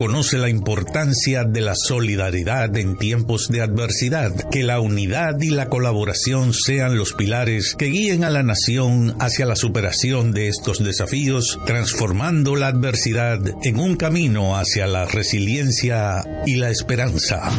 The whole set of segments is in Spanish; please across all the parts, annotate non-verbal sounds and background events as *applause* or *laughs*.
Conoce la importancia de la solidaridad en tiempos de adversidad, que la unidad y la colaboración sean los pilares que guíen a la nación hacia la superación de estos desafíos, transformando la adversidad en un camino hacia la resiliencia y la esperanza.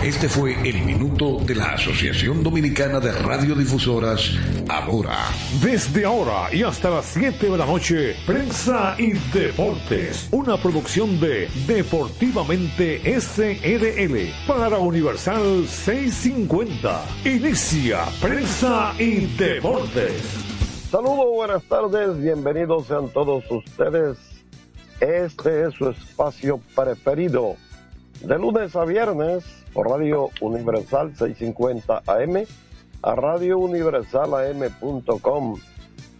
Este fue el minuto de la Asociación Dominicana de Radiodifusoras, ahora. Desde ahora y hasta las 7 de la noche, Prensa y Deportes, una producción de Deportivamente SRL para Universal 650. Inicia Prensa y Deportes. Saludos, buenas tardes, bienvenidos sean todos ustedes. Este es su espacio preferido. De lunes a viernes por Radio Universal 650 AM a Radio Universal AM.com.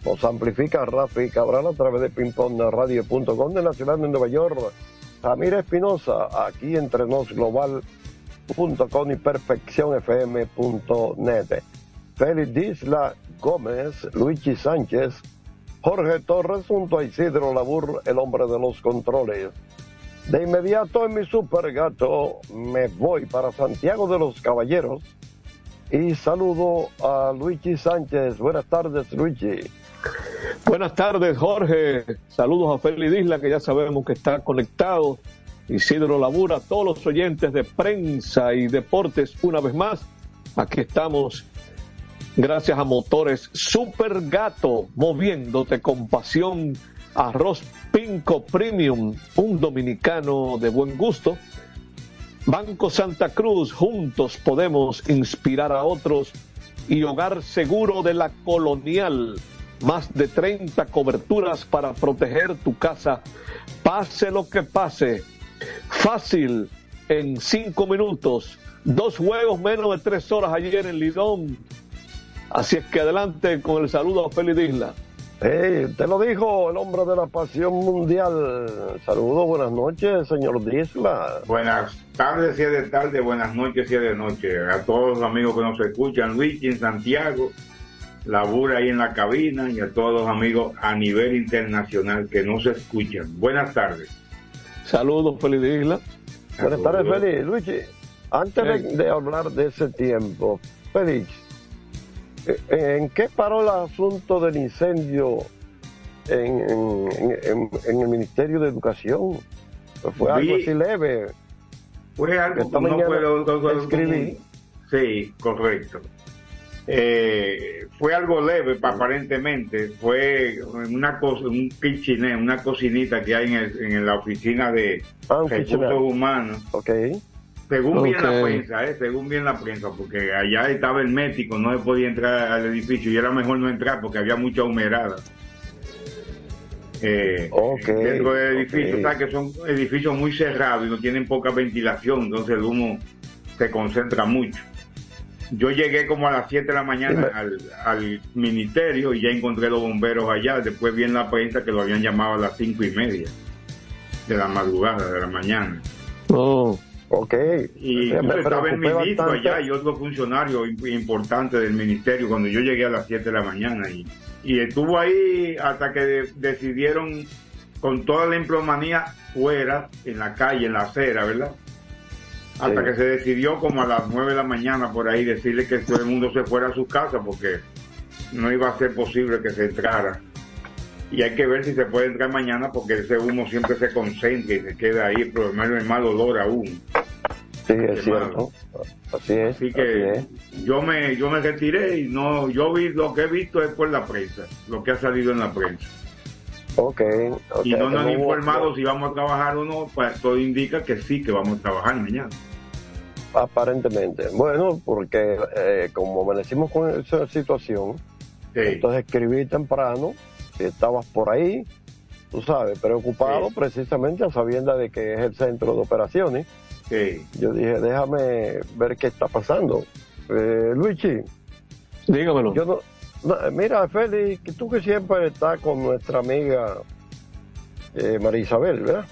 Nos amplifica Rafi Cabral a través de pingpongradio.com de la ciudad de Nueva York. Ramírez Espinosa, aquí entre nos global.com y perfeccionfm.net. Félix Disla Gómez, Luigi Sánchez, Jorge Torres junto a Isidro Labur, el hombre de los controles. De inmediato en mi super gato me voy para Santiago de los Caballeros y saludo a Luigi Sánchez. Buenas tardes, Luigi. Buenas tardes, Jorge. Saludos a Félix Isla, que ya sabemos que está conectado. Isidro Labura, todos los oyentes de prensa y deportes, una vez más, aquí estamos. Gracias a Motores Super Gato, moviéndote con pasión. Arroz Pinco Premium, un dominicano de buen gusto. Banco Santa Cruz, juntos podemos inspirar a otros. Y Hogar Seguro de la Colonial, más de 30 coberturas para proteger tu casa. Pase lo que pase. Fácil, en cinco minutos. Dos juegos menos de tres horas ayer en Lidón. Así es que adelante con el saludo a Félix Isla. Hey, te lo dijo el hombre de la pasión mundial. Saludos, buenas noches, señor Disla. Buenas tardes, si es de tarde, buenas noches, si es de noche. A todos los amigos que nos escuchan, Luigi en Santiago, Labura ahí en la cabina y a todos los amigos a nivel internacional que nos escuchan. Buenas tardes. Saludos, Félix Isla. Buenas tardes, Félix. Luigi, antes de, de hablar de ese tiempo, Félix, ¿En qué paró el asunto del incendio en, en, en, en el Ministerio de Educación? Fue algo así leve. Fue algo que no puedo escribir. Sí, correcto. Eh, fue algo leve, aparentemente. Fue una cosa, un kitchenet, una cocinita que hay en, el, en la oficina de ah, recursos humanos. Okay. Según Ok. bien la prensa, ¿eh? según bien la prensa, porque allá estaba el médico, no se podía entrar al edificio y era mejor no entrar porque había mucha humedad. Eh, Ok, dentro del edificio, o sea, que son edificios muy cerrados y no tienen poca ventilación, entonces el humo se concentra mucho. Yo llegué como a las 7 de la mañana al, al ministerio y ya encontré los bomberos allá. Después vi en la prensa que lo habían llamado a las cinco y media de la madrugada, de la mañana. Oh, Ok. Y Me incluso estaba el ministro bastante. allá y otro funcionario imp- importante del ministerio cuando yo llegué a las 7 de la mañana. Y, y estuvo ahí hasta que de- decidieron con toda la emplomanía fuera, en la calle, en la acera, ¿verdad? Hasta Sí. que se decidió como a las 9 de la mañana por ahí decirle que todo el mundo se fuera a su casa porque no iba a ser posible que se entrara. Y hay que ver si se puede entrar mañana porque ese humo siempre se concentra y se queda ahí, pero el mal olor aún. Sí, es cierto. Así es. Así así que es. yo me yo me retiré y no yo vi lo que he visto es por la prensa, lo que ha salido en la prensa. Ok. ok, y no nos han informado si vamos a trabajar o no, pues todo indica que sí que vamos a trabajar mañana. Aparentemente. Bueno, porque eh, como amanecimos con esa situación, Sí, entonces escribí temprano, que estabas por ahí, tú sabes, preocupado Sí. precisamente a sabienda de que es el centro de operaciones. sí. Yo dije, déjame ver qué está pasando. Eh, Luigi, dígamelo. yo no, mira, Félix, que tú que siempre estás con nuestra amiga eh, María Isabel, ¿verdad?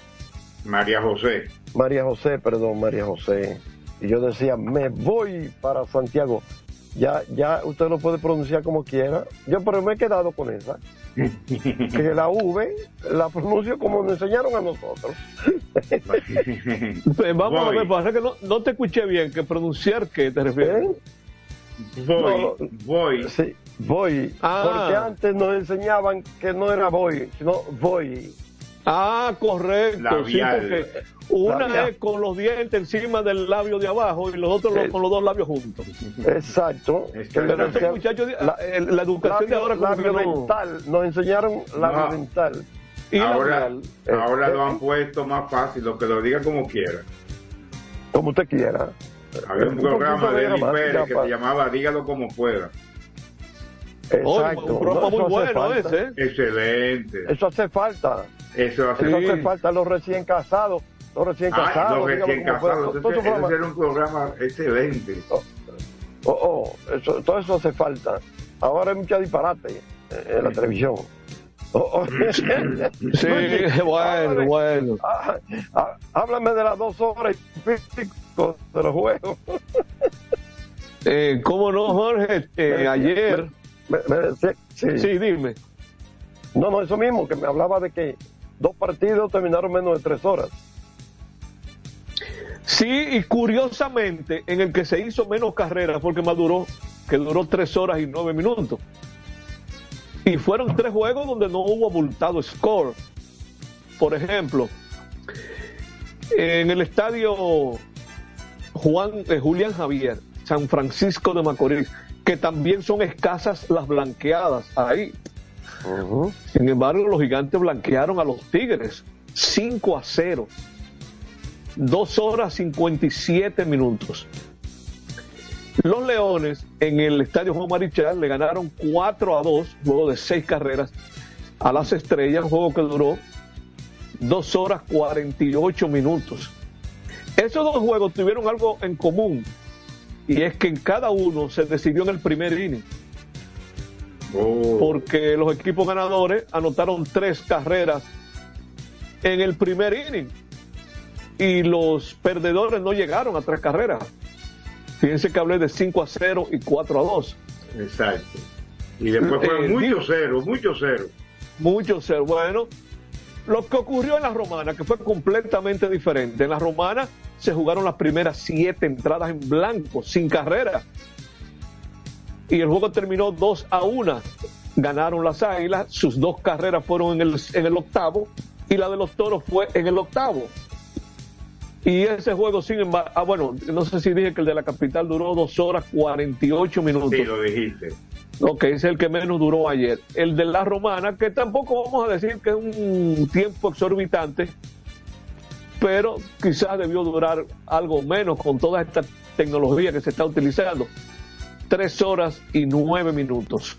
María José. María José, perdón, María José. Y yo decía, me voy para Santiago. Ya, ya usted lo puede pronunciar como quiera. Yo pero me he quedado con esa. *laughs* que la V la pronuncio como nos enseñaron a nosotros. *laughs* Pues vamos a ver, pasa que no, no, te escuché bien, que pronunciar qué te refieres. ¿Eh? Voy, voy. Sí, voy. Ah. Porque antes nos enseñaban que no era voy, sino voy. Ah, correcto. Sí, porque una es con los dientes encima del labio de abajo y los otros con los dos labios juntos. Exacto. Pero este muchacho, la, la, educación de ahora como labio mental, nos enseñaron labio mental. Y ahora, ahora lo han puesto más fácil, lo que lo diga como quiera. Como usted quiera. Había un programa de Eli Pérez que se llamaba Dígalo como pueda. Exacto. un programa muy bueno ese. ¿eh? Excelente. Eso hace falta. Eso hace, Eso hace falta los recién casados. Los recién ah, casados. Los recién casados. Ese, ese era un programa excelente. Oh, oh, oh eso, todo eso hace falta. Ahora hay mucha disparate en la televisión. Oh, oh. *laughs* sí, *laughs* bueno, bueno. Ah, ah, háblame de las dos horas y pico de los juegos. eh, ¿Cómo no, Jorge? *laughs* Eh, ayer. Sí. sí, dime. No, no, eso mismo, que me hablaba de que dos partidos terminaron menos de tres horas. Sí, y curiosamente, en el que se hizo menos carreras, porque más duró, que duró tres horas y nueve minutos. Y fueron tres juegos donde no hubo abultado score. Por ejemplo, en el estadio Juan eh, Julián Javier, San Francisco de Macorís, que también son escasas las blanqueadas ahí. Sin embargo, los gigantes blanquearon a los Tigres 5 a 0. 2 horas 57 minutos. Los Leones en el Estadio Juan Marichal le ganaron 4 a 2, luego de 6 carreras, a las Estrellas, un juego que duró 2 horas 48 minutos. Esos dos juegos tuvieron algo en común, y es que en cada uno se decidió en el primer inning. Oh. Porque los equipos ganadores anotaron tres carreras en el primer inning y los perdedores no llegaron a tres carreras. Fíjense que hablé de 5 a 0 y 4 a 2. Exacto. Y después fue eh, mucho cero, mucho cero. Mucho cero. Bueno, lo que ocurrió en la romana, que fue completamente diferente. En la romana se jugaron las primeras siete entradas en blanco, sin carrera y el juego terminó 2 a 1. Ganaron las Águilas, sus dos carreras fueron en el, en el octavo y la de los Toros fue en el octavo. Y ese juego, sin embargo, ah, bueno, no sé si dije que el de la capital duró 2 horas 48 minutos. Sí, lo dijiste. Ok, es el que menos duró ayer. El de la romana, que tampoco vamos a decir que es un tiempo exorbitante, pero quizás debió durar algo menos con toda esta tecnología que se está utilizando tres horas y nueve minutos.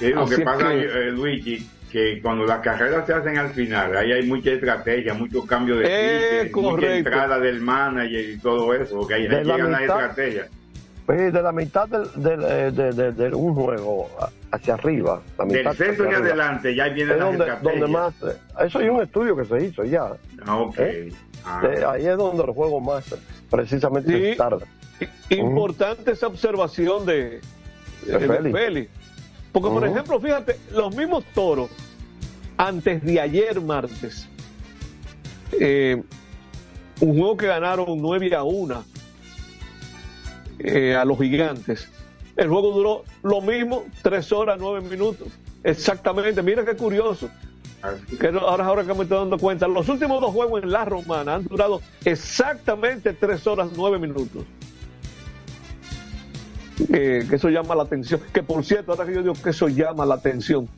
lo que pasa, eh, Luigi, que cuando las carreras se hacen al final, ahí hay mucha estrategia, muchos cambios de eh, mucha entrada del manager y todo eso, porque ahí de llegan las estrategias. Pues de la mitad del, del, de, de, un juego hacia arriba. La mitad del centro y adelante ya viene la donde, donde más Eso hay un estudio que se hizo ya. Ah, okay. ¿Eh? ah. ahí es donde el juego más precisamente tarda. Importante esa observación de, de, Porque, por ejemplo, fíjate, los mismos toros, antes de ayer martes, eh, un juego que ganaron 9 a 1 eh, a los gigantes. El juego duró lo mismo, 3 horas, 9 minutos. Exactamente, mira qué curioso. Que ahora, ahora que me estoy dando cuenta, los últimos dos juegos en la romana han durado exactamente 3 horas, 9 minutos que eso llama la atención. Que por cierto, ahora que yo digo que eso llama la atención,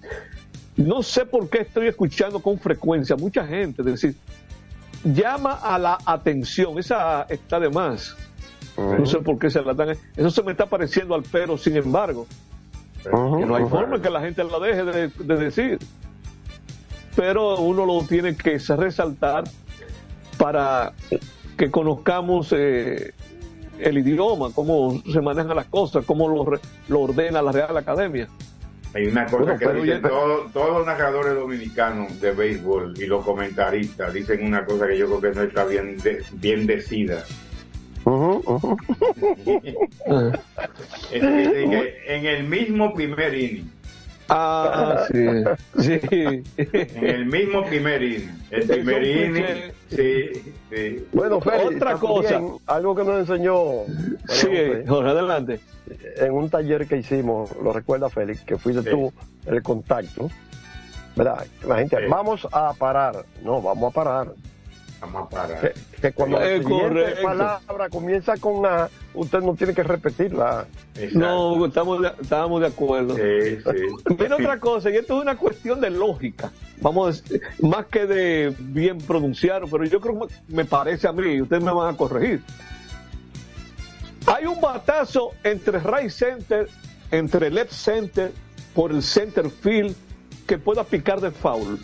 no sé por qué estoy escuchando con frecuencia mucha gente decir, llama a la atención, esa está de más. No sé por qué se la dan. Eso se me está pareciendo al pero, sin embargo. que no hay forma que la gente la deje de, decir. Pero uno lo tiene que resaltar para que conozcamos eh, el idioma, cómo se manejan las cosas, cómo lo, lo ordena la Real Academia. Hay una cosa que dicen todos, los narradores dominicanos de béisbol y los comentaristas dicen una cosa que yo creo que no está bien, bien decida. En el mismo primer inning, Ah, sí, sí. En el mismo primerín. El primerín, sí, sí. Bueno, Félix, Otra cosa. algo que nos enseñó. Sí, Jorge, adelante. En un taller que hicimos, lo recuerda Félix, que fuiste Sí. tú el contacto. ¿Verdad? La gente, Sí. vamos a parar. No, vamos a parar. Vamos a parar. Que, que cuando la Es siguiente correcto. palabra comienza con A, usted no tiene que repetirla. Exacto. No, estamos de, estábamos de acuerdo. Sí, sí. *laughs* Mira otra cosa, y esto es una cuestión de lógica, vamos a decir, más que de bien pronunciar, pero yo creo que me parece a mí, y ustedes me van a corregir. Hay un batazo entre right center, entre left center, por el center field, que pueda picar de foul.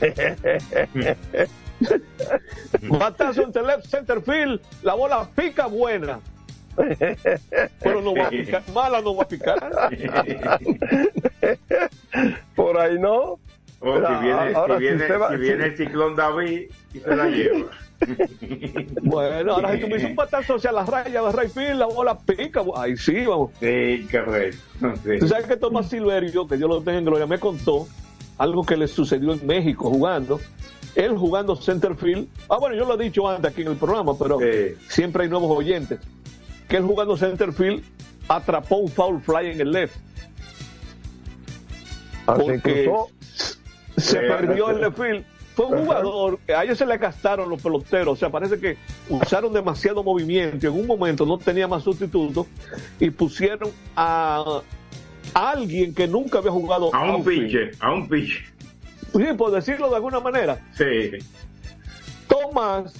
*laughs* *laughs* batazo entre left center field, la bola pica buena. Pero no va a picar, mala no va a picar. Por ahí no. O Mira, si viene, ahora si si viene, usted va- si viene el ciclón David y se la lleva. Bueno, ahora si tú me un batazo hacia la raya de right field, la bola pica. Ahí sí, vamos. Sí, correcto. Sí. Tú sabes que Tomás Silverio, que yo lo tengo en gloria, me contó algo que le sucedió en México jugando. Él jugando center field. Ah, bueno, yo lo he dicho antes aquí en el programa, pero siempre hay nuevos oyentes. Que él jugando center field atrapó un foul fly en el left. Así Porque se perdió el left field. Fue un jugador, a ellos se le gastaron los peloteros, o sea, parece que usaron demasiado movimiento y en un momento no tenía más sustitutos y pusieron a, a alguien que nunca había jugado A un outfield. pinche, a un pinche. Sí, por decirlo de alguna manera. Sí. Tomás,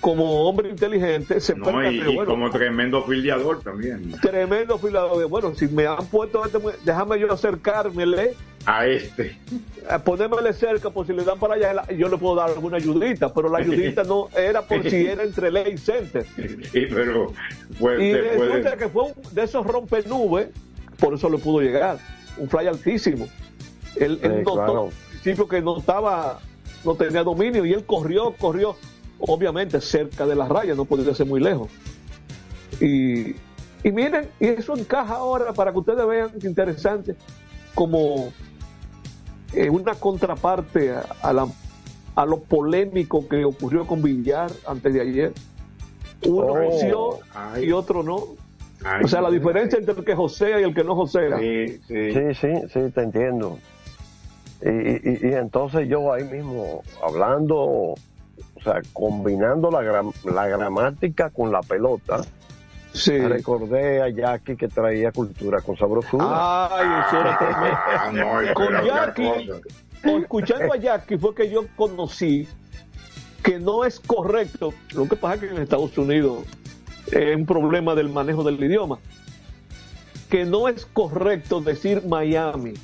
como hombre inteligente, se No, y, percató, y bueno, como tremendo fildeador también. tremendo filador. Bueno, si me han puesto, este, déjame yo acercármele, A este. a ponérmele cerca por si le dan para allá, yo le puedo dar alguna ayudita, pero la ayudita no era por si *laughs* era entre ley y center. Sí, pero pues, Y resulta puede. que fue un de esos rompenubes, por eso le pudo llegar. Un fly altísimo. Él, él Sí, notó claro. Que no estaba, no tenía dominio y él corrió, corrió, obviamente cerca de la raya, no podía ser muy lejos. Y, y miren, y eso encaja ahora para que ustedes vean que interesante, como eh, una contraparte a, a la, a lo polémico que ocurrió con Villar antes de ayer. Uno Oh. venció Ay. y otro no. Ay, O sea, la diferencia entre el que josea y el que no josea. Sí, sí. Sí, sí, sí, te entiendo. Y, y- y entonces yo ahí mismo, hablando, o sea, combinando la, gram- la gramática con la pelota, Sí. recordé a Jackie que traía cultura con sabrosura. Ay, eso era *laughs* tremendo. Ah, no, Con Jackie, escuchando a Jackie fue que yo conocí que no es correcto. Lo que pasa es que en Estados Unidos es un problema del manejo del idioma. Que no es correcto decir Miami,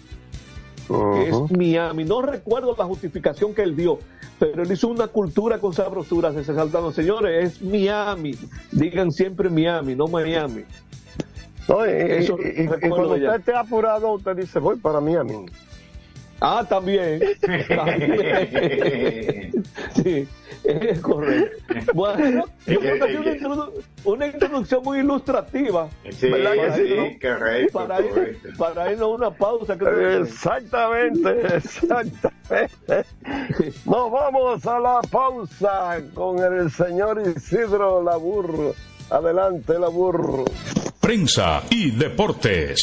que es. Miami. No recuerdo la justificación que él dio, pero él hizo una cultura con sabrosura, se saltando. Señores, es Miami. Digan siempre Miami, no Miami. No, y, y- Eso y- y recuerdo cuando ya. usted esté apurado, usted dice, voy para mí. Ah, también. *laughs* También. *laughs* sí, es correcto. Bueno, *laughs* yo creo que una, introdu- una introducción muy ilustrativa. Sí, ¿verdad que sí, no? correcto, Para, ir, correcto. para irnos a una pausa. creo que- Exactamente, exactamente. Nos vamos a la pausa con el señor Isidro Labur. Adelante, Labur. Prensa y deportes.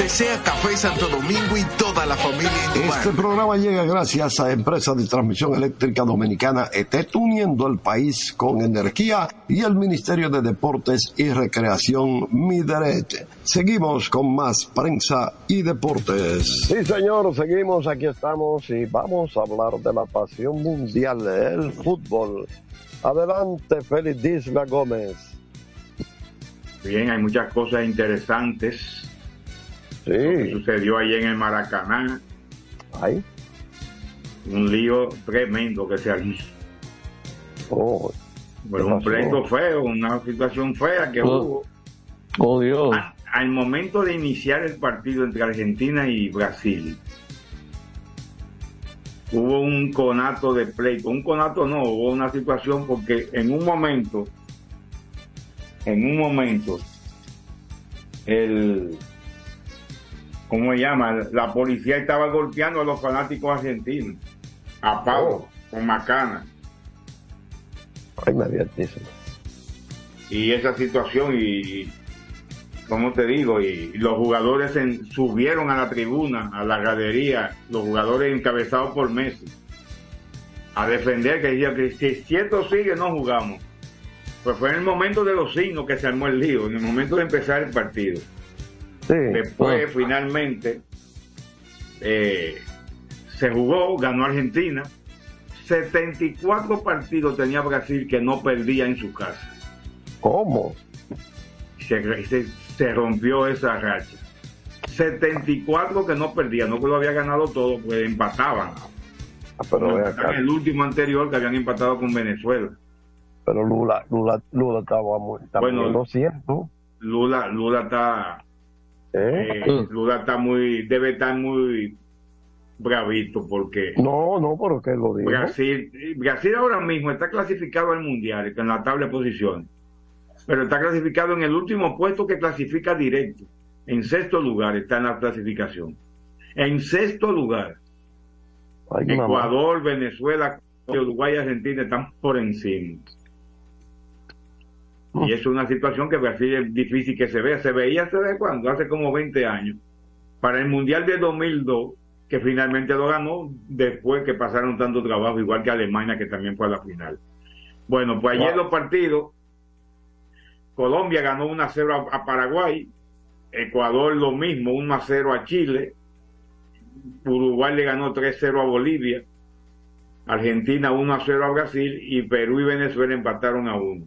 Desea Café Santo Domingo y toda la familia Este programa llega gracias a Empresa de Transmisión Eléctrica Dominicana ETET, uniendo el país con energía y el Ministerio de Deportes y Recreación Mideret. Seguimos con más prensa y deportes. Sí, señor, seguimos, aquí estamos y vamos a hablar de la pasión mundial, el fútbol. Adelante, Félix Disla Gómez. Bien, hay muchas cosas interesantes. Sí. Que sucedió ahí en el Maracaná. Ay. Un lío tremendo que se armó. Oh, Bueno, ¿qué un pleito feo, una situación fea que Oh. hubo. Oh, Dios. A- al momento de iniciar el partido entre Argentina y Brasil, hubo un conato de pleito. Un conato no, hubo una situación porque en un momento, en un momento, el, ¿cómo se llama? La policía estaba golpeando a los fanáticos argentinos, a palo, con macana. Ay, me advertísimo. y esa situación y como te digo y los jugadores en- subieron a la tribuna a la gradería los jugadores encabezados por Messi a defender que decía que si, esto sigue no jugamos pues fue en el momento de los signos que se armó el lío en el momento de empezar el partido Sí. después finalmente eh, se jugó ganó Argentina 74 partidos tenía Brasil que no perdía en su casa ¿Cómo? se, se, se rompió esa racha. 74 que no perdía, no que lo había ganado todo, pues empataban. Ah, pero acá. el último anterior que habían empatado con Venezuela. Pero Lula, Lula, Lula estaba muy, Bueno, muy inocente. Lula, Lula está, ¿Eh? eh, Lula está muy, debe estar muy bravito porque No, no, pero que lo dijo. Brasil, Brasil ahora mismo está clasificado al mundial, está en la tabla de posiciones, pero está clasificado en el último puesto que clasifica directo. En sexto lugar está en la clasificación. En sexto lugar. Ay, mamá. Ecuador, Venezuela, Uruguay y Argentina están por encima. Y es una situación que Brasil es difícil que se vea. Se veía hace de cuándo, hace como 20 años. Para el Mundial de 2002, que finalmente lo ganó después que pasaron tanto trabajo, igual que Alemania, que también fue a la final. Bueno, pues ayer Wow. los partidos, Colombia ganó 1 a 0 a, a Paraguay, Ecuador lo mismo, 1 a 0 a Chile, Uruguay le ganó 3-0 a Bolivia, Argentina 1 a 0 a Brasil y Perú y Venezuela empataron a 1.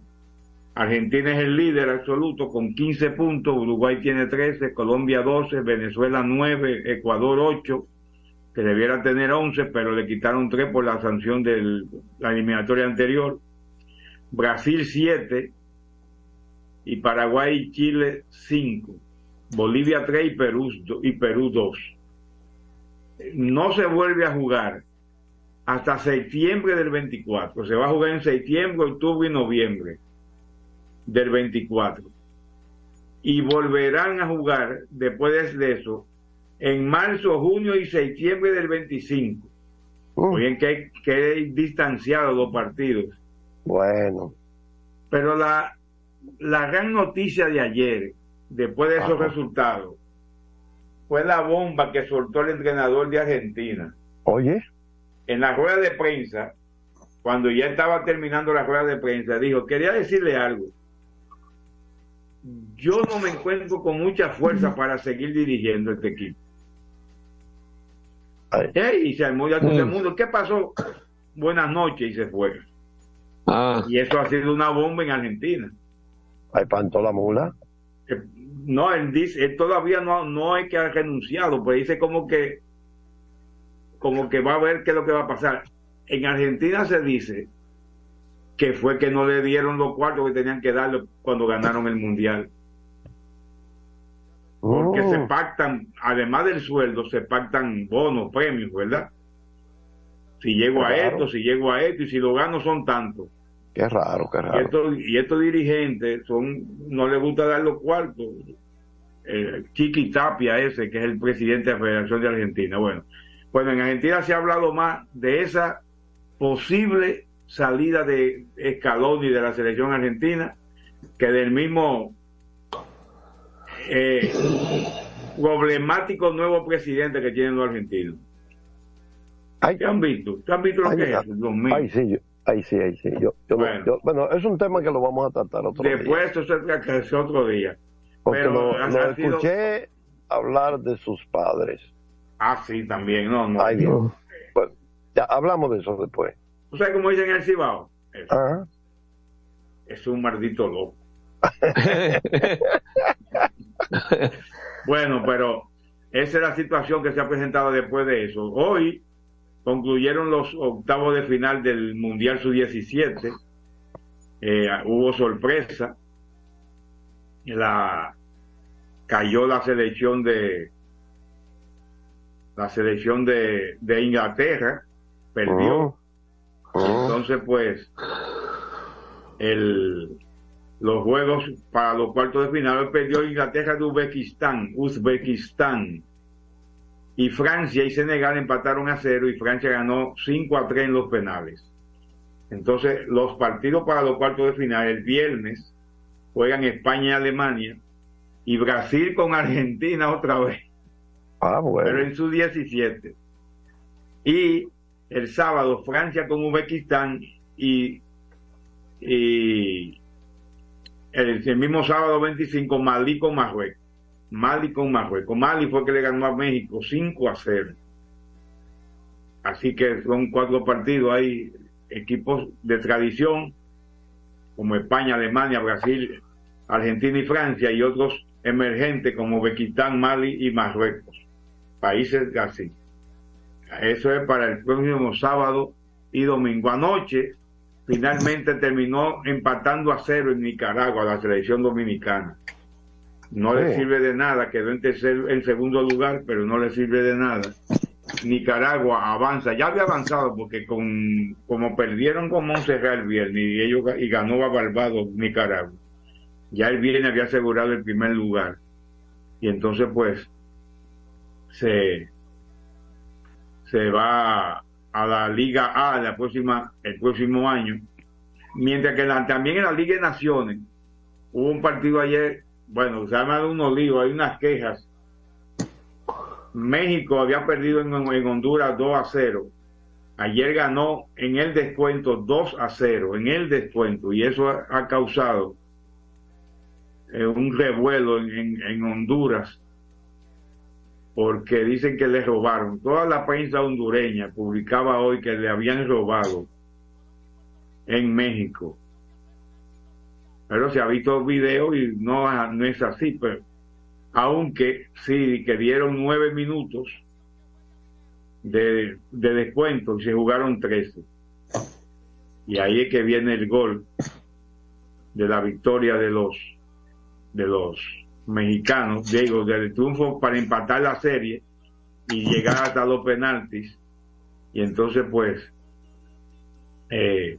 Argentina es el líder absoluto con 15 puntos, Uruguay tiene 13, Colombia 12, Venezuela 9, Ecuador 8, que debiera tener 11, pero le quitaron 3 por la sanción de la eliminatoria anterior. Brasil 7 y Paraguay y Chile 5. Bolivia 3 y Perú, y Perú 2. No se vuelve a jugar hasta septiembre del 24. Se va a jugar en septiembre, octubre y noviembre del 24. Y volverán a jugar después de eso en marzo, junio y septiembre del 25. Oyen que, que distanciados los partidos. Bueno. Pero la, la gran noticia de ayer, después de esos Ajá. resultados, fue la bomba que soltó el entrenador de Argentina. Oye. En la rueda de prensa, cuando ya estaba terminando la rueda de prensa, dijo, quería decirle algo. Yo no me encuentro con mucha fuerza para seguir dirigiendo este equipo. Y se armó ya todo el mundo. ¿Qué pasó? Buenas noches y se fue. Y eso ha sido una bomba en Argentina. Ay, panto la mula. Eh, No, él dice, él todavía no, no es que ha renunciado, pero dice como que, como que va a ver qué es lo que va a pasar. En Argentina se dice que fue que no le dieron los cuartos que tenían que darle cuando ganaron el mundial. Porque Oh. se pactan, además del sueldo, se pactan bonos, premios, ¿verdad? Si llego a esto, si llego a esto, y si lo gano son tantos. Qué raro, qué Y raro. y estos dirigentes son, no les gusta dar los cuartos. Eh, Chiqui Tapia ese, que es el presidente de la Federación de Argentina. Bueno, bueno, en Argentina se ha hablado más de esa posible salida de Scaloni de la selección argentina que del mismo eh, problemático nuevo presidente que tienen los argentinos. ¿Qué han visto? ¿Qué han visto lo Ay, que es? Mío. Ay, sí, yo- ay, sí, ay, sí. Yo, yo no- Bueno. yo- bueno, es un tema que lo vamos a tratar otro día. Después eso se es otro día. Porque Pero lo, ha- lo ha sido- escuché hablar de sus padres. Ah, sí, también. No, no. Ay, Dios. Ya hablamos de eso después. ¿Tú sabes cómo dicen en el Cibao? Eso. Ajá. Es un maldito loco. *laughs* Bueno, pero esa es la situación que se ha presentado después de eso. Hoy concluyeron los octavos de final del Mundial Sub-17. Eh, hubo sorpresa. La cayó la selección de la selección de, de Inglaterra, perdió. Entonces, pues, el, los juegos para los cuartos de final perdió Inglaterra de Uzbekistán, Uzbekistán. Y Francia y Senegal empataron a cero y Francia ganó 5 a 3 en los penales. Entonces, los partidos para los cuartos de final el viernes juegan España y Alemania y Brasil con Argentina otra vez. Ah, bueno. Pero en su 17. Y el sábado Francia con Uzbekistán y, el mismo sábado 25 Malí con Marruecos. Mali con Marruecos. Mali fue que le ganó a México 5 a 0. Así que son cuatro partidos. Hay equipos de tradición como España, Alemania, Brasil, Argentina y Francia y otros emergentes como Uzbekistán, Mali y Marruecos. Países así. Eso es para el próximo sábado y domingo. Anoche finalmente terminó empatando a cero en Nicaragua la selección dominicana. No le Sí. sirve de nada, quedó en tercer, en segundo lugar, pero no le sirve de nada. Nicaragua avanza, ya había avanzado porque con como perdieron con Montserrat el viernes y ellos y ganó a Barbados Nicaragua. Ya el viernes había asegurado el primer lugar. Y entonces pues se se va a la Liga A el próximo año. Mientras que también en la Liga de Naciones hubo un partido ayer, bueno, se llama unos líos, hay unas quejas. México había perdido en, en Honduras 2 a 0. Ayer ganó en el descuento 2 a 0, en el descuento, y eso ha, causado eh, un revuelo en- en Honduras porque dicen que le robaron. Toda la prensa hondureña publicaba hoy que le habían robado en México. Pero se ha visto video y no, no es así, pero aunque sí que dieron nueve minutos de, de descuento y se jugaron 13. Y ahí es que viene el gol de la victoria de los de los mexicanos, digo, del triunfo para empatar la serie y llegar hasta los penaltis. Y entonces, pues, eh,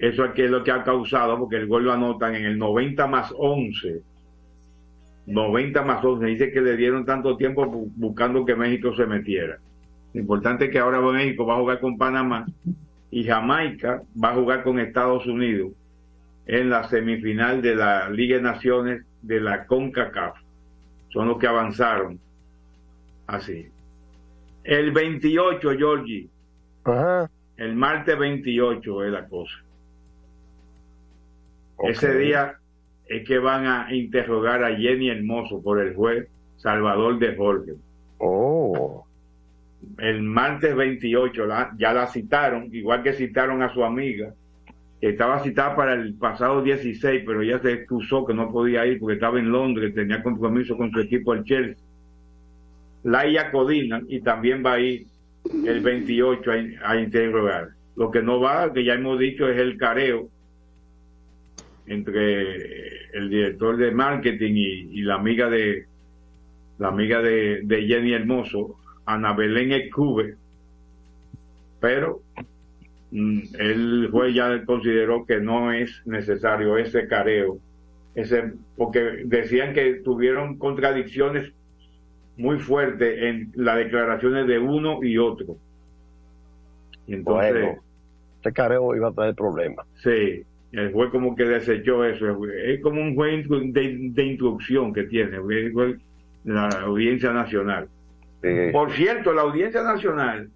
eso aquí es lo que ha causado, porque el gol lo anotan en el 90 más 11. 90 más 11. Dice que le dieron tanto tiempo bu- buscando que México se metiera. Lo importante es que ahora México va a jugar con Panamá y Jamaica va a jugar con Estados Unidos en la semifinal de la Liga de Naciones de la CONCACAF. Son los que avanzaron. Así. El 28, Georgie. El martes 28 es la cosa. Ese día es que van a interrogar a Jenny Hermoso por el juez Salvador de Jorge. Oh. El martes 28 la- ya la citaron, igual que citaron a su amiga, estaba citada para el pasado 16, pero ella se excusó que no podía ir porque estaba en Londres, tenía compromiso con su equipo el Chelsea. Laia Codina, y también va a ir el 28 a, a interrogar. Lo que no va, que ya hemos dicho, es el careo entre el director de marketing y, la amiga de la amiga de, de Jenny Hermoso, Ana Belén Escube, pero el juez ya consideró que no es necesario ese careo, ese, porque decían que tuvieron contradicciones muy fuertes en las declaraciones de uno y otro. Y entonces, Bueno, ese careo iba a traer problemas. Sí, el juez como que desechó eso. Es como un juez de, de instrucción que tiene. La Audiencia Nacional. Sí. Por cierto, la Audiencia Nacional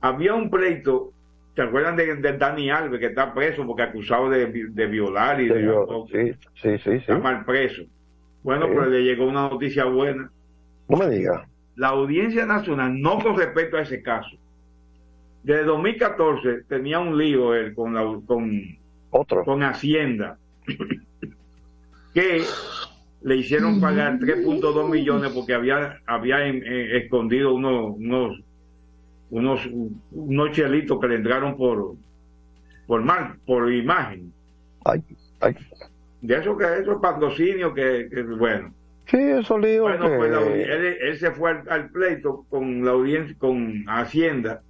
había un pleito, ¿te acuerdan de, de Dani Alves que está preso porque acusado de, de violar y de, Yo- sí, sí, sí, sí. está mal preso? Bueno, Sí. pues le llegó una noticia buena. No me diga. La Audiencia Nacional, no con respecto a ese caso, desde 2014 tenía un lío él con, la, con, Otro. con Hacienda, que le hicieron pagar 3.2 millones porque había, había en- escondido unos, unos, unos, unos chelitos que le entraron por, por mal, por imagen. Ay, ay. De eso que eso patrocinio que, que, bueno. Sí, eso lío Bueno, que... pues él, él se fue al, al pleito con la audiencia, con Hacienda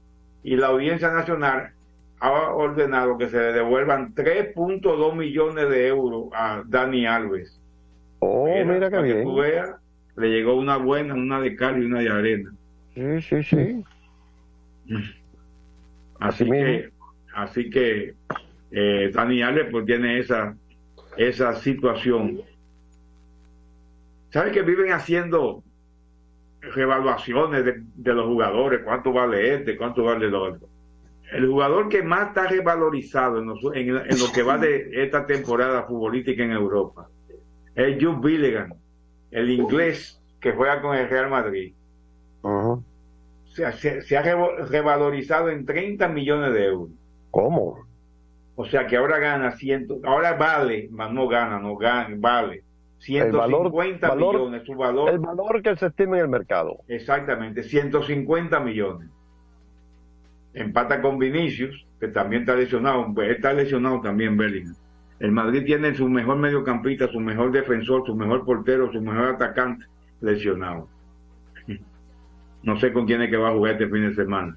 y la Audiencia Nacional ha ordenado que se le devuelvan 3.2 millones de euros a Dani Alves. Oh, mira qué para que bien. tú veas, le llegó una buena, una de cal y una de arena. Sí, sí, sí. Así, que, así que eh, Dani Alves pues tiene esa, esa situación. ¿Sabes que viven haciendo revaluaciones de, de los jugadores? ¿Cuánto vale este? ¿Cuánto vale el otro? El jugador que más está revalorizado en, los- en- en lo que va de esta temporada futbolística en Europa es Jude Billigan, el inglés que juega con el Real Madrid. Se, se- se ha revalorizado en 30 millones de euros. ¿Cómo? O sea que ahora gana ciento, ahora vale, más no gana, no gana, vale. El valor- 150 valor- millones, su valor. El valor que se estima en el mercado. Exactamente, 150 millones. Empata con Vinicius, que también está lesionado. Pues está lesionado también Bellingham. El Madrid tiene su mejor mediocampista, su mejor defensor, su mejor portero, su mejor atacante lesionado. No sé con quién es que va a jugar este fin de semana.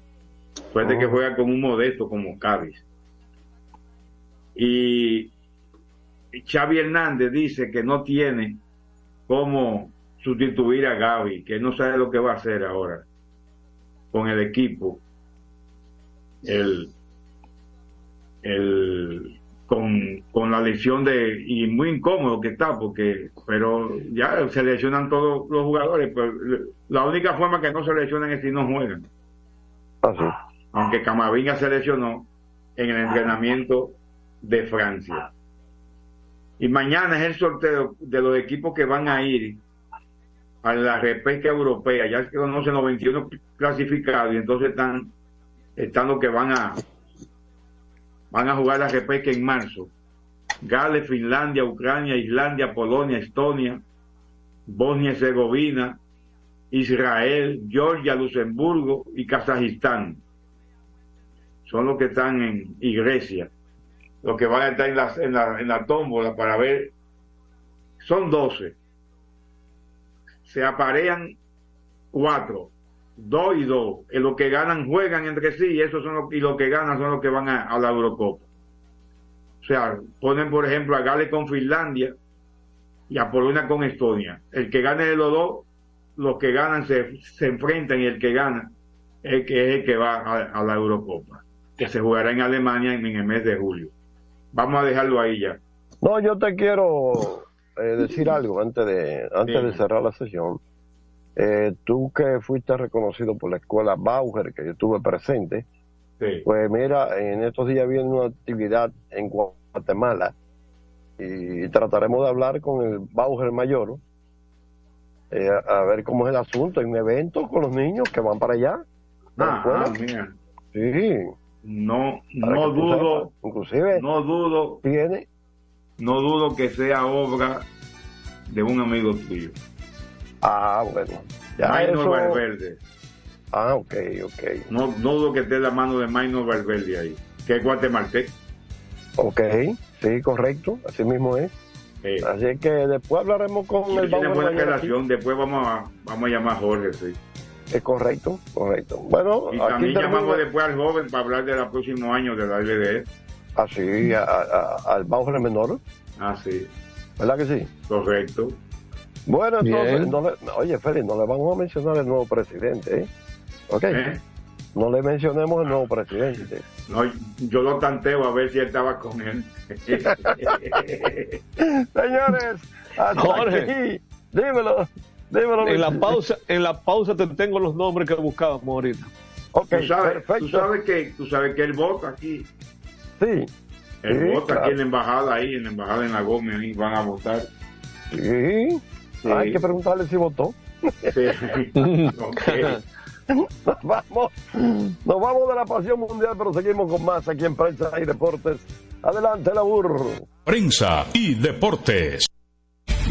Puede Oh. que juega con un modesto como Cádiz. Y Xavi Hernández dice que no tiene cómo sustituir a Gaby, que no sabe lo que va a hacer ahora con el equipo. El, el, con, con la lesión de, y muy incómodo que está, porque, pero ya se lesionan todos los jugadores, pero la única forma que no se lesionan es si no juegan. Aunque Camavinga se lesionó en el entrenamiento de Francia. Y mañana es el sorteo de los equipos que van a ir a la repesca europea. Ya se conocen los 21 clasificados y entonces están, están los que van a van a jugar la repesca en marzo. Gales, Finlandia, Ucrania, Islandia, Polonia, Estonia, Bosnia y Herzegovina, Israel, Georgia, Luxemburgo y Kazajistán. Son los que están en y Grecia. Los que van a estar en la, en la, en la tómbola para ver. Son 12. Se aparean cuatro, dos y dos. Y los que ganan juegan entre sí y esos son los, y los que ganan son los que van a, a la Eurocopa. O sea, ponen por ejemplo a Gales con Finlandia y a Polonia con Estonia. El que gane de los dos, los que ganan se, se enfrentan y el que gana es el que, es el que va a, a la Eurocopa, que se jugará en Alemania en el mes de julio. Vamos a dejarlo ahí ya. No, yo te quiero eh, decir *laughs* algo antes de antes Sí. de cerrar la sesión. Eh, tú que fuiste reconocido por la escuela Bauer, que yo estuve presente, Sí. pues mira, en estos días viene una actividad en Guatemala y trataremos de hablar con el Bauer mayor eh, a, ver cómo es el asunto, en un evento con los niños que van para allá. Ah, ah, mira. Sí. No, no dudo, sepas. Inclusive no dudo, tiene, no dudo que sea obra de un amigo tuyo. Ah, bueno, ya eso, Valverde. ah, ok, ok, No, no dudo que esté la mano de Maino Valverde ahí, que es guatemalteco. ok, sí, correcto, así mismo es. Eh, Así que después hablaremos con y el tiene buena aquí. relación, después vamos a, vamos a llamar a Jorge, sí. Es correcto, correcto. Bueno, Y también llamamos después al joven para hablar del próximo año de la LDE. así a- a- al Bauer menor, Ah, sí, ¿verdad que sí? correcto. Bueno, entonces, no le- oye, Félix, no le vamos a mencionar el nuevo presidente, ¿eh? ¿Ok? ¿Eh? No le mencionemos el nuevo presidente. No, yo lo tanteo a ver si él estaba con él. *laughs* Señores, hasta Jorge. aquí. Dímelo. Dímelo, en la pausa, en la pausa te tengo los nombres que buscábamos ahorita. Ok, tú sabes, perfecto. tú sabes que tú sabes que él vota aquí. Sí. Él Sí, vota claro. aquí en la embajada ahí, en la embajada en la Gómez ahí van a votar. Sí. Sí. Hay que preguntarle si votó. Sí. *laughs* Ok. Nos *laughs* vamos, nos vamos de la pasión mundial, pero seguimos con más aquí en Prensa y Deportes. Adelante, la burro. Prensa y deportes.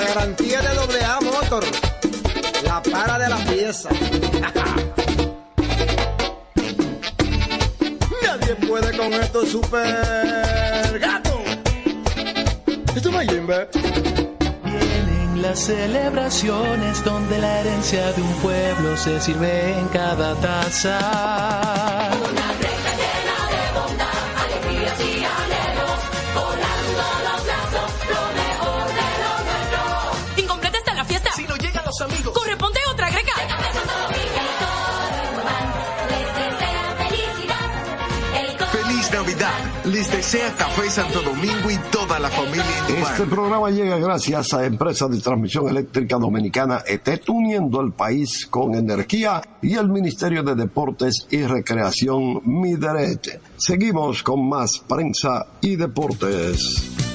la garantía de doble A Motor, la para de la pieza. *laughs* Nadie puede con esto super gato. Esto es Jimbe. Vienen las celebraciones donde la herencia de un pueblo se sirve en cada taza. Les desea Café Santo Domingo y toda la familia. Este programa llega gracias a Empresa de Transmisión Eléctrica Dominicana ET, uniendo el país con energía y el Ministerio de Deportes y Recreación Mideret. Seguimos con más prensa y deportes.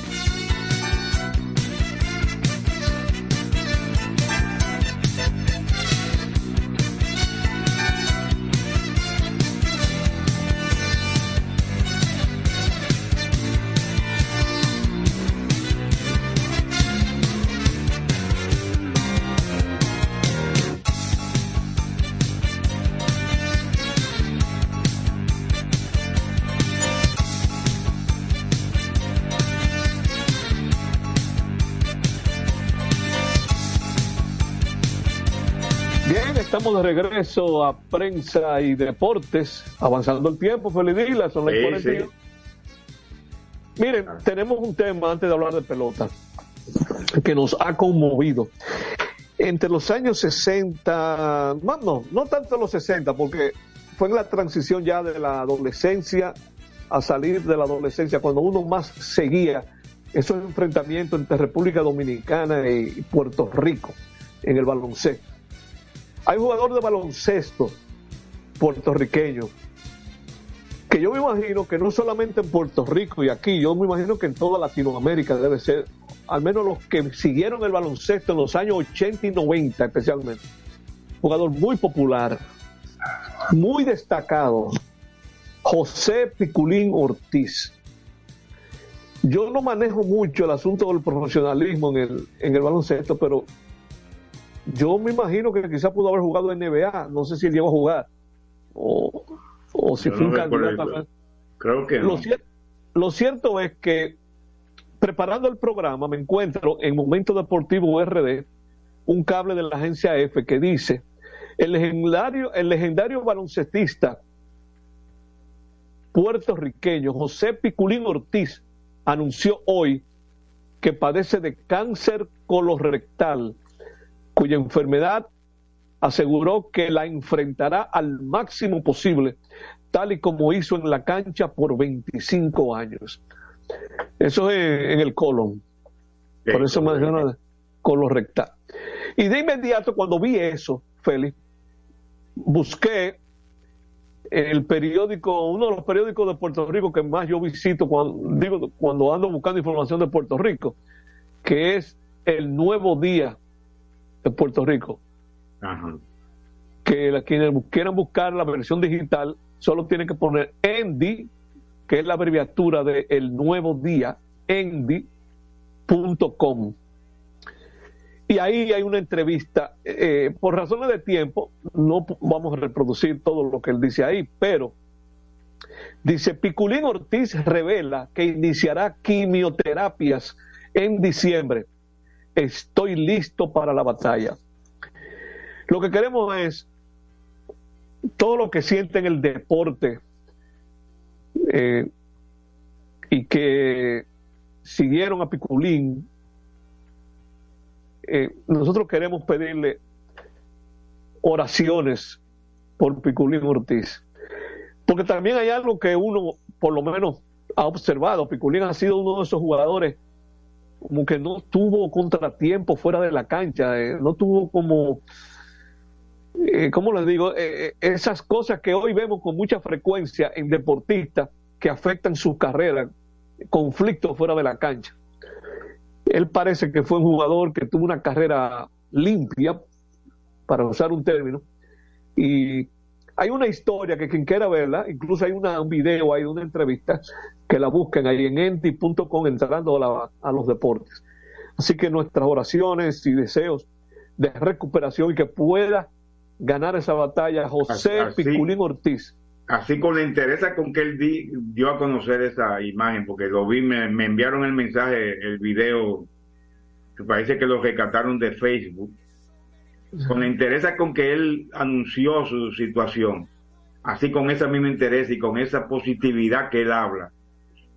Regreso a prensa y deportes, avanzando el tiempo, feliz día, son las Sí, 41. Miren, tenemos un tema antes de hablar de pelota que nos ha conmovido. Entre los años 60, no, no, no tanto los 60, porque fue en la transición ya de la adolescencia a salir de la adolescencia, cuando uno más seguía esos enfrentamientos entre República Dominicana y Puerto Rico en el baloncesto. Hay un jugador de baloncesto puertorriqueño que yo me imagino que no solamente en Puerto Rico y aquí, yo me imagino que en toda Latinoamérica debe ser, al menos los que siguieron el baloncesto en los años 80 y 90 especialmente. Jugador muy popular, muy destacado, José Piculín Ortiz. Yo no manejo mucho el asunto del profesionalismo en el, en el baloncesto, pero yo me imagino que quizás pudo haber jugado en NBA, no sé si llegó a jugar, o, o si Yo fue no un candidato. Creo que Lo, no. cier- lo cierto es que preparando el programa me encuentro en Momento Deportivo RD un cable de la agencia F que dice el legendario, el legendario baloncestista puertorriqueño José Piculín Ortiz anunció hoy que padece de cáncer colorectal, cuya enfermedad aseguró que la enfrentará al máximo posible, tal y como hizo en la cancha por 25 años. Eso es en el colon. Por eso menciona colorectal. Y de inmediato, cuando vi eso, Félix, busqué el periódico, uno de los periódicos de Puerto Rico que más yo visito cuando, digo, cuando ando buscando información de Puerto Rico, que es El Nuevo Día de Puerto Rico. Que la- quienes quieran buscar la versión digital solo tienen que poner ENDI, que es la abreviatura de El Nuevo Día, endi.com. Y ahí hay una entrevista. eh, por razones de tiempo, no vamos a reproducir todo lo que él dice ahí, pero dice, Piculín Ortiz revela que iniciará quimioterapias en diciembre. Estoy listo para la batalla. Lo que queremos es todo lo que sienten el deporte eh, y que siguieron a Piculín, eh, nosotros queremos pedirle oraciones por Piculín Ortiz. Porque también hay algo que uno, por lo menos, ha observado. Piculín ha sido uno de esos jugadores como que no tuvo contratiempo fuera de la cancha, eh, no tuvo como, eh, ¿cómo les digo? Eh, eh, esas cosas que hoy vemos con mucha frecuencia en deportistas que afectan su carrera, conflictos fuera de la cancha. Él parece que fue un jugador que tuvo una carrera limpia, para usar un término, y hay una historia que quien quiera verla, incluso hay una, un video, hay una entrevista, que la busquen ahí en enti.com entrando a, la- a los deportes. Así que nuestras oraciones y deseos de recuperación y que pueda ganar esa batalla José Así- Piculín Ortiz. Así con la interesa con que él di- dio a conocer esa imagen, porque lo vi, me, me enviaron el mensaje, el video, que parece que lo rescataron de Facebook, con la interesa con que él anunció su situación, así con esa misma interés y con esa positividad que él habla,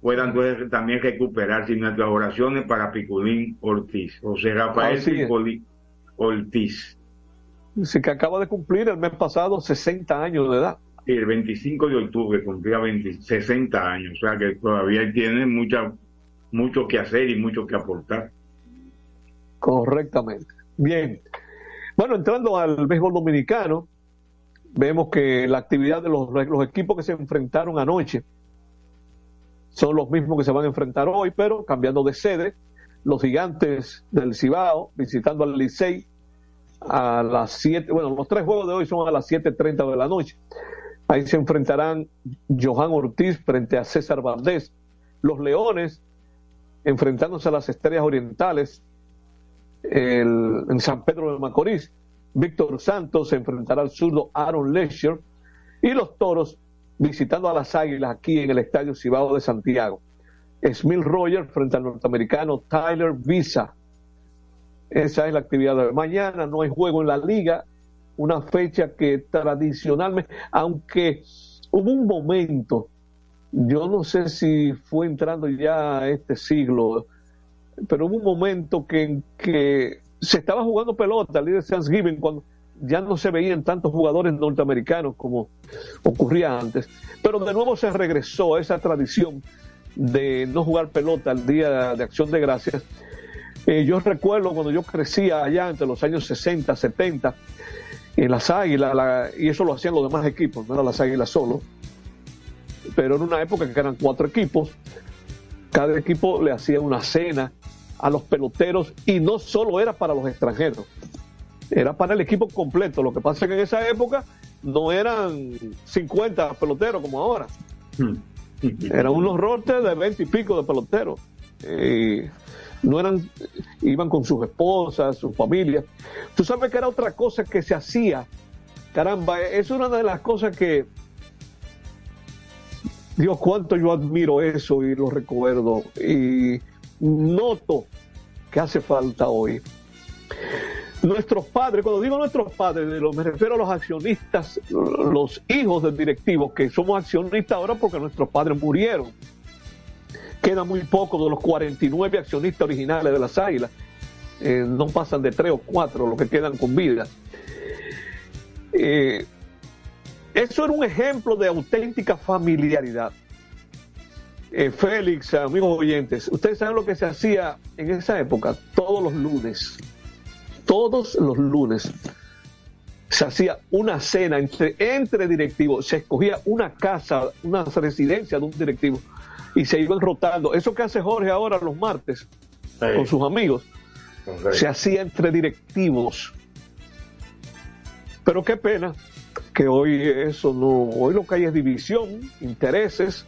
puedan entonces también recuperarse y nuestras oraciones para Piculín Ortiz, o sea, Rafael. Piculín Ortiz. Dice que acaba de cumplir el mes pasado 60 años de edad. El 25 de octubre cumplía 20 60 años, o sea que todavía tiene mucha, mucho que hacer y mucho que aportar. Correctamente. Bien. Bueno, entrando al béisbol dominicano, vemos que la actividad de los, los equipos que se enfrentaron anoche son los mismos que se van a enfrentar hoy, pero cambiando de sede. Los gigantes del Cibao visitando al Licey a las 7, bueno, los tres juegos de hoy son a las 7.30 de la noche. Ahí se enfrentarán Johan Ortiz frente a César Valdés. Los Leones enfrentándose a las Estrellas Orientales en San Pedro de Macorís. Víctor Santos se enfrentará al zurdo Aaron Lesher y los Toros visitando a las Águilas aquí en el Estadio Cibao de Santiago. Smil Roger frente al norteamericano Tyler Visa. Esa es la actividad de. Mañana no hay juego en la liga, una fecha que tradicionalmente, aunque hubo un momento, yo no sé si fue entrando ya a este siglo, pero hubo un momento que, que se estaba jugando pelota, el de Thanksgiving, cuando ya no se veían tantos jugadores norteamericanos como ocurría antes. Pero de nuevo se regresó a esa tradición de no jugar pelota el día de acción de gracias. Eh, yo recuerdo cuando yo crecía allá entre los años 60, 70, en las águilas, la- y eso lo hacían los demás equipos, no eran las águilas solo, pero era una época que eran cuatro equipos, cada equipo le hacía una cena a los peloteros y no solo era para los extranjeros, era para el equipo completo. Lo que pasa es que en esa época no eran 50 peloteros como ahora, eran unos rotes de 20 y pico de peloteros. Y no eran, iban con sus esposas, sus familias. Tú sabes que era otra cosa que se hacía. Caramba, es una de las cosas que Dios, cuánto yo admiro eso y lo recuerdo y noto que hace falta hoy. Nuestros padres, cuando digo nuestros padres, me refiero a los accionistas, los hijos del directivo, que somos accionistas ahora porque nuestros padres murieron. Queda muy poco de los 49 accionistas originales de las águilas. Eh, no pasan de tres o cuatro los que quedan con vida. Eh, eso era un ejemplo de auténtica familiaridad. Eh, Félix, amigos oyentes, ustedes saben lo que se hacía en esa época, todos los lunes, todos los lunes se hacía una cena entre, entre directivos, se escogía una casa, una residencia de un directivo y se iban rotando. Eso que hace Jorge ahora los martes con sus amigos, se hacía entre directivos. Pero qué pena que hoy eso no, hoy lo que hay es división, intereses,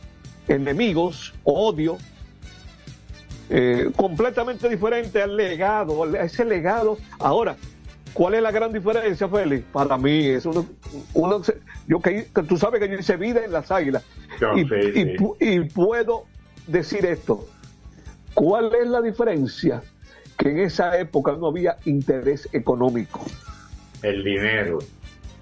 enemigos, odio, eh, completamente diferente al legado, a ese legado. Ahora, ¿cuál es la gran diferencia, Félix? Para mí es uno, uno- yo que, que tú sabes que yo hice vida en las águilas y, puedo decir esto. ¿Cuál es la diferencia? que en esa época no había interés económico. El dinero.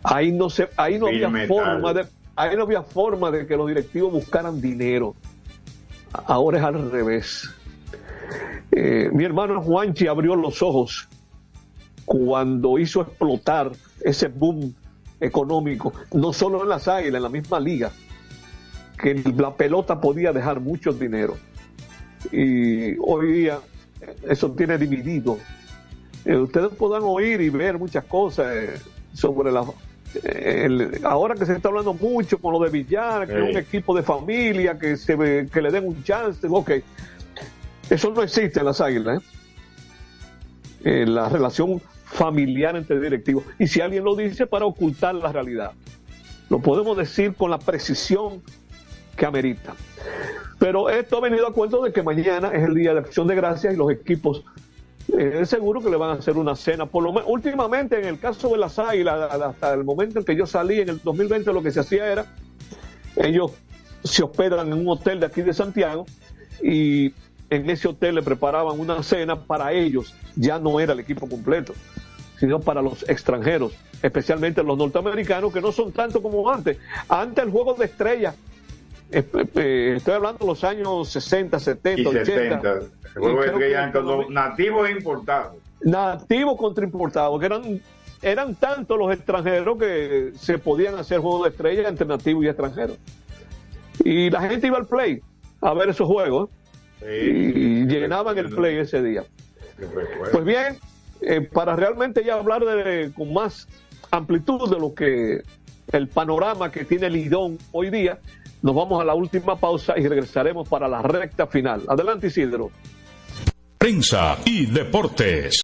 Ahí no se, ahí no había forma de, ahí no había forma de que los directivos buscaran dinero. Ahora es al revés. Eh, mi hermano Juanchi abrió los ojos cuando hizo explotar ese boom económico, no solo en las águilas, en la misma liga, que la pelota podía dejar mucho dinero. Y hoy día eso tiene dividido. Eh, ustedes podrán oír y ver muchas cosas eh, sobre la... el- ahora que se está hablando mucho con lo de Villar, que es un equipo de familia, que, se, que le den un chance, ok. Eso no existe en las águilas. ¿eh? Eh, la relación familiar entre directivos. Y si alguien lo dice para ocultar la realidad, lo podemos decir con la precisión que amerita. Pero esto ha venido a cuento de que mañana es el día de acción de gracias y los equipos eh, es seguro que le van a hacer una cena. Por lo menos, últimamente, en el caso de las águilas, hasta el momento en que yo salí en el 2020, lo que se hacía era, ellos se hospedan en un hotel de aquí de Santiago y en ese hotel le preparaban una cena para ellos, ya no era el equipo completo, sino para los extranjeros, especialmente los norteamericanos, que no son tanto como antes. Antes el juego de estrellas, eh, estoy hablando de los años 60, 70, Y 80. 60. El juego de estrellas entre todo- los nativos e importados. nativos contra importados, que eran, eran tantos los extranjeros que se podían hacer juegos de estrellas entre nativos y extranjeros. Y la gente iba al play a ver esos juegos y llenaban el play ese día. Pues bien, eh, para realmente ya hablar de, con más amplitud de lo que el panorama que tiene Lidón hoy día, nos vamos a la última pausa y regresaremos para la recta final. Adelante, Isidro. Prensa y deportes.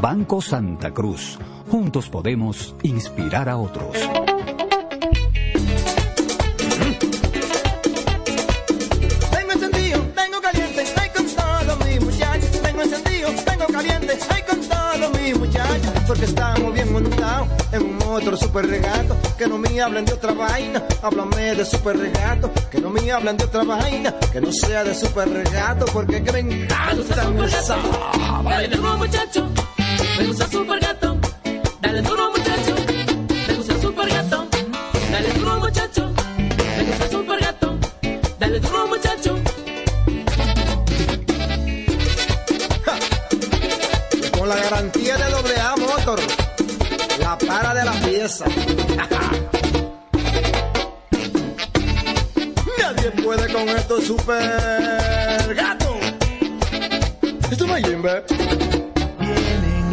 Banco Santa Cruz. Juntos podemos inspirar a otros. Tengo encendido, tengo caliente, ay con todos mis muchachos. Tengo encendido, tengo caliente, ay con todos mis muchachos. Porque estamos bien montados en un otro super regato. Que no me hablen de otra vaina, háblame de super regato. Que no me hablen de otra vaina, que no sea de super regato. Porque que me encanta esa muchacho, me gusta super gato. Dale duro muchacho, me gusta super gato. Dale duro muchacho, me gusta super gato. Dale duro muchacho. Con la garantía de doble A Motor, la para de la pieza. *laughs* Nadie puede con esto super gato. Esto no es Jimbe.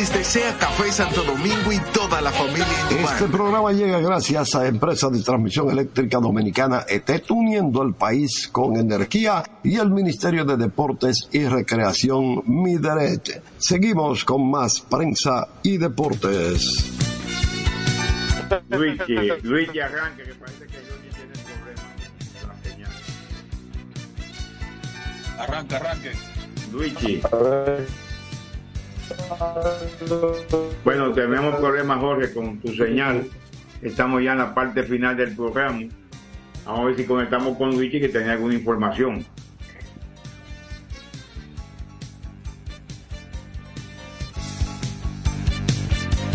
Les desea Café Santo Domingo y toda la familia. Este programa llega gracias a Empresa de Transmisión Eléctrica Dominicana ET, uniendo el país con energía y el Ministerio de Deportes y Recreación Mideret. Seguimos con más prensa y deportes. Luigi, Luigi arranque, que parece que Luigi tiene problemas. La señal. Arranque, arranque. Luigi. Bueno, tenemos problemas, Jorge, con tu señal. Estamos ya en la parte final del programa. Vamos a ver si conectamos con Luigi que tenía alguna información.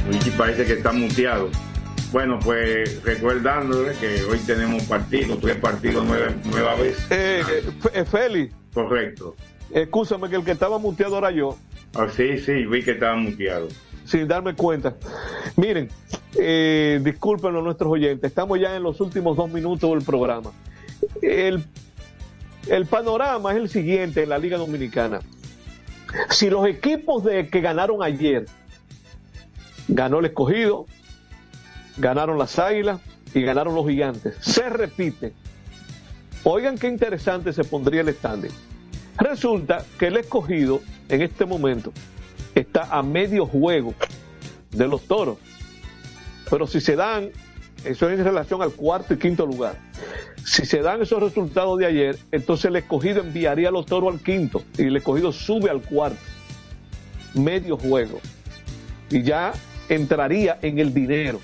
Luigi parece que está muteado. Bueno, pues recordándole que hoy tenemos partidos, tres partidos nueva, nueva vez. Eh, eh, Feli. Correcto. Escúchame que el que estaba muteado era yo. Ah, sí, sí, vi que estaba muteado. Sin darme cuenta. Miren, eh, discúlpenlo nuestros oyentes, estamos ya en los últimos dos minutos del programa. El, el panorama es el siguiente en la Liga Dominicana. Si los equipos de, que ganaron ayer, ganó el escogido, ganaron las águilas y ganaron los gigantes, se repite. Oigan qué interesante se pondría el standing. Resulta que el escogido en este momento está a medio juego de los toros. Pero si se dan, eso es en relación al cuarto y quinto lugar. Si se dan esos resultados de ayer, entonces el escogido enviaría a los toros al quinto y el escogido sube al cuarto. Medio juego. Y ya entraría en el dinero.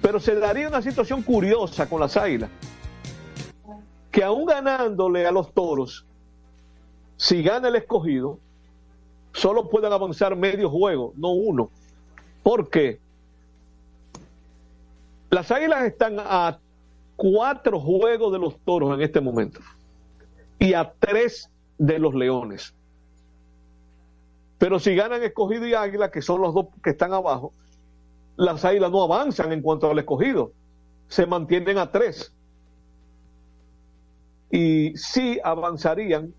Pero se daría una situación curiosa con las águilas, que aún ganándole a los toros, si gana el escogido, solo pueden avanzar medio juego, no uno. ¿Por qué? Las águilas están a cuatro juegos de los toros en este momento y a tres de los leones. Pero si ganan escogido y águila, que son los dos que están abajo, las águilas no avanzan en cuanto al escogido, se mantienen a tres. Y sí avanzarían.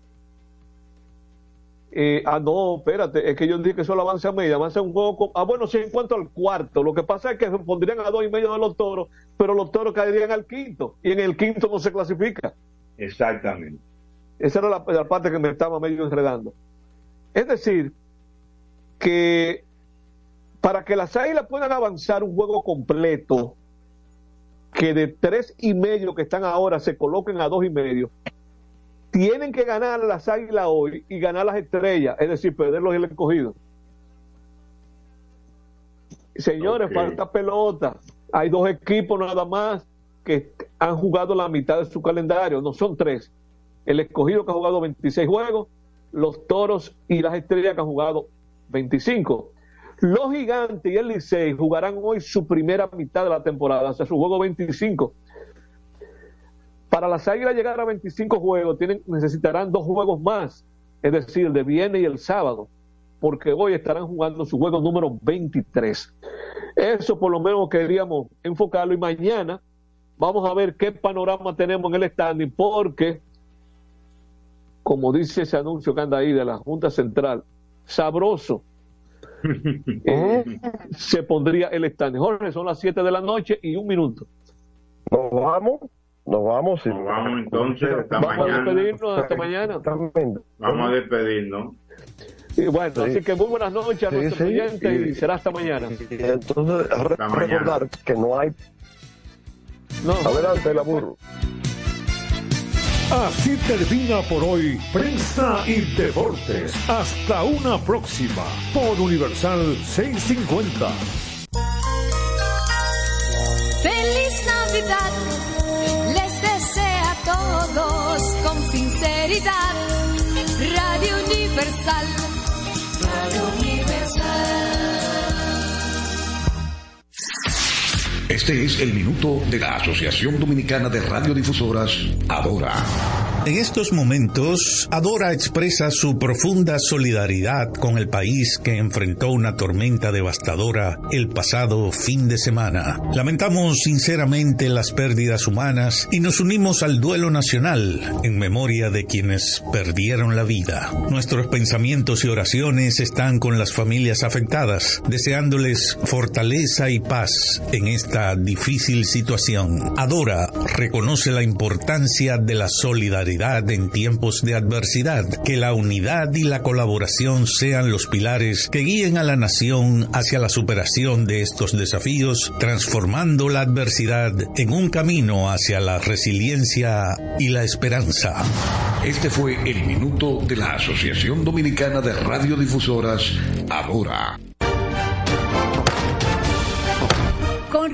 Eh, ah, no, espérate, es que yo dije que solo avanza a media, avanza un juego. con- ah, bueno, sí, en cuanto al cuarto, lo que pasa es que pondrían a dos y medio de los toros, pero los toros caerían al quinto, y en el quinto no se clasifica. Exactamente. Esa era la, la parte que me estaba medio enredando. Es decir, que para que las águilas puedan avanzar un juego completo, que de tres y medio que están ahora se coloquen a dos y medio, tienen que ganar las águilas hoy y ganar las estrellas, es decir, perderlos el escogido. Señores, falta pelota. Hay dos equipos nada más que han jugado la mitad de su calendario, no son tres. El escogido que ha jugado 26 juegos, los toros y las estrellas que han jugado 25. Los gigantes y el Licey jugarán hoy su primera mitad de la temporada, o sea, su juego 25. Para las águilas llegar a 25 juegos, tienen, necesitarán dos juegos más, es decir, el de viernes y el sábado, porque hoy estarán jugando su juego número 23. Eso por lo menos queríamos enfocarlo y mañana vamos a ver qué panorama tenemos en el standing, porque, como dice ese anuncio que anda ahí de la Junta Central, sabroso, *laughs* eh, se pondría el standing. Jorge, son las 7 de la noche y un minuto. Nos vamos, nos vamos. sí. Nos vamos *laughs* entonces, hasta Vamos a mañana. despedirnos hasta mañana. Vamos a despedirnos. Y bueno, así que muy buenas noches a Sí, nuestros sí, oyentes y, y- será hasta mañana. Y entonces, mañana. recordar que no hay. No. Adelante, la burro. Así termina por hoy Prensa y Deportes. Hasta una próxima por Universal 650. Feliz Navidad, Radio Universal, Radio Universal. Este es el minuto de la Asociación Dominicana de Radiodifusoras, Adora. En estos momentos, Adora expresa su profunda solidaridad con el país que enfrentó una tormenta devastadora el pasado fin de semana. Lamentamos sinceramente las pérdidas humanas y nos unimos al duelo nacional en memoria de quienes perdieron la vida. Nuestros pensamientos y oraciones están con las familias afectadas, deseándoles fortaleza y paz en esta difícil situación. Adora reconoce la importancia de la solidaridad en tiempos de adversidad, que la unidad y la colaboración sean los pilares que guíen a la nación hacia la superación de estos desafíos, transformando la adversidad en un camino hacia la resiliencia y la esperanza. Este fue el minuto de la Asociación Dominicana de Radiodifusoras, Adora.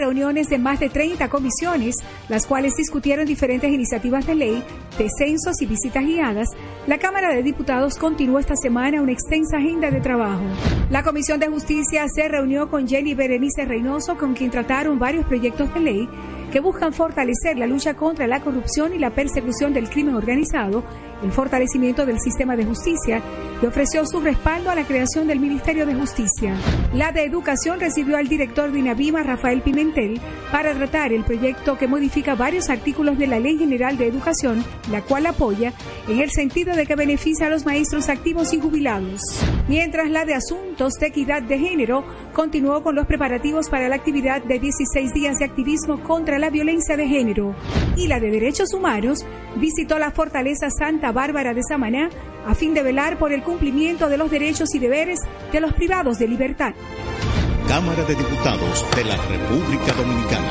Reuniones de más de 30 comisiones, las cuales discutieron diferentes iniciativas de ley, descensos y visitas guiadas, la Cámara de Diputados continuó esta semana una extensa agenda de trabajo. La Comisión de Justicia se reunió con Jenny Berenice Reynoso, con quien trataron varios proyectos de ley que buscan fortalecer la lucha contra la corrupción y la persecución del crimen organizado, el fortalecimiento del sistema de justicia y ofreció su respaldo a la creación del Ministerio de Justicia. La de Educación recibió al director de INAVIMA, Rafael Pimentel, para tratar el proyecto que modifica varios artículos de la Ley General de Educación, la cual apoya en el sentido de que beneficia a los maestros activos y jubilados. Mientras la de Asuntos de Equidad de Género continuó con los preparativos para la actividad de 16 días de activismo contra la violencia de género. Y la de Derechos Humanos visitó la Fortaleza Santa Bárbara de Samaná a fin de velar por el cumplimiento de los derechos y deberes de los privados de libertad. Cámara de Diputados de la República Dominicana.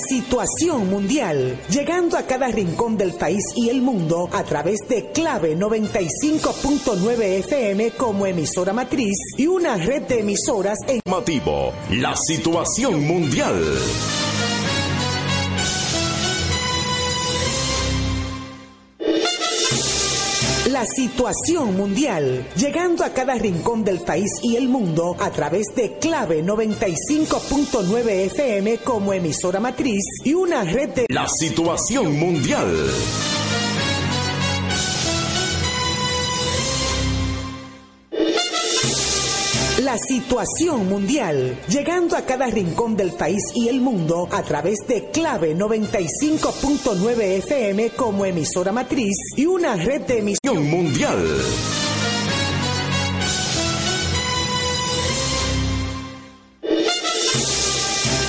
Situación mundial, llegando a cada rincón del país y el mundo a través de Clave 95.9 FM como emisora matriz y una red de emisoras en la situación mundial. La situación mundial, llegando a cada rincón del país y el mundo a través de Clave 95.9 FM como emisora matriz y una red de La situación mundial. La situación mundial, llegando a cada rincón del país y el mundo a través de Clave 95.9 FM como emisora matriz y una red de emisión mundial.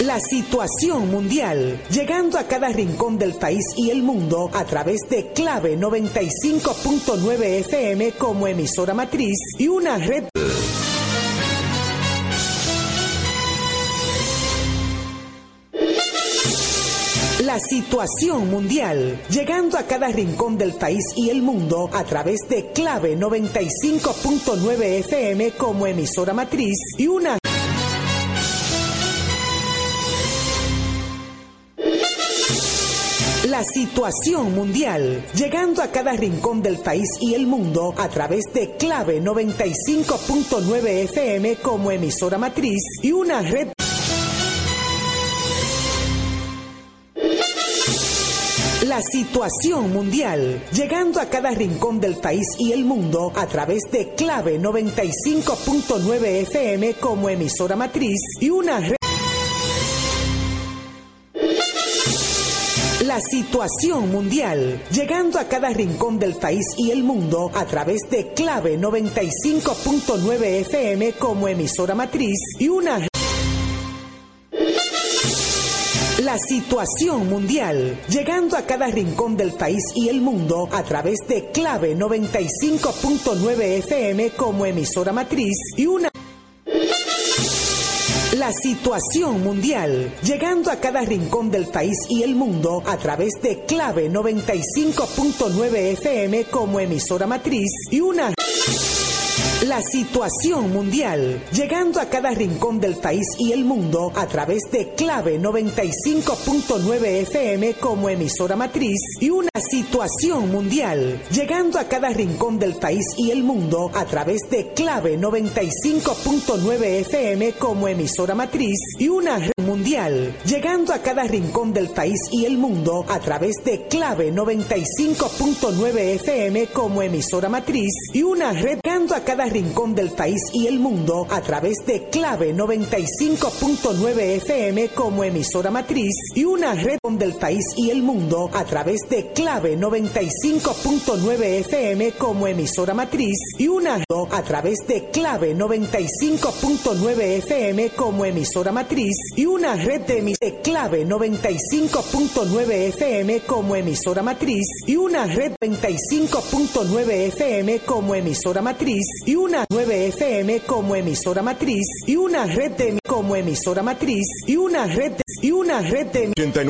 La situación mundial, llegando a cada rincón del país y el mundo a través de Clave 95.9 FM como emisora matriz y una red La situación mundial, llegando a cada rincón del país y el mundo a través de Clave 95.9 FM como emisora matriz y una La situación mundial, llegando a cada rincón del país y el mundo a través de Clave 95.9 FM como emisora matriz y una red La situación mundial, llegando a cada rincón del país y el mundo a través de Clave 95.9 FM como emisora matriz y una red La situación mundial, llegando a cada rincón del país y el mundo a través de Clave 95.9 FM como emisora matriz y una La situación mundial, llegando a cada rincón del país y el mundo a través de Clave 95.9 FM como emisora matriz y una la situación mundial, llegando a cada rincón del país y el mundo a través de Clave 95.9 FM como emisora matriz y una la situación mundial, llegando a cada rincón del país y el mundo a través de Clave 95.9 FM como emisora matriz y una situación mundial, llegando a cada rincón del país y el mundo a través de Clave 95.9 FM como emisora matriz y una red mundial, llegando a cada rincón del país y el mundo a través de Clave 95.9 FM como emisora matriz y una red llegando a cada rincón del país y el mundo a través de Clave 95.9 FM como emisora matriz y una red del país y el mundo a través de Clave 95.9 FM como emisora matriz y una a través de Clave 95.9 FM como emisora matriz y una red de emis- de Clave 95.9 FM como emisora matriz y una red 95.9 FM como emisora matriz y una 9 FM como emisora matriz y una red de como emisora matriz y una red y una red de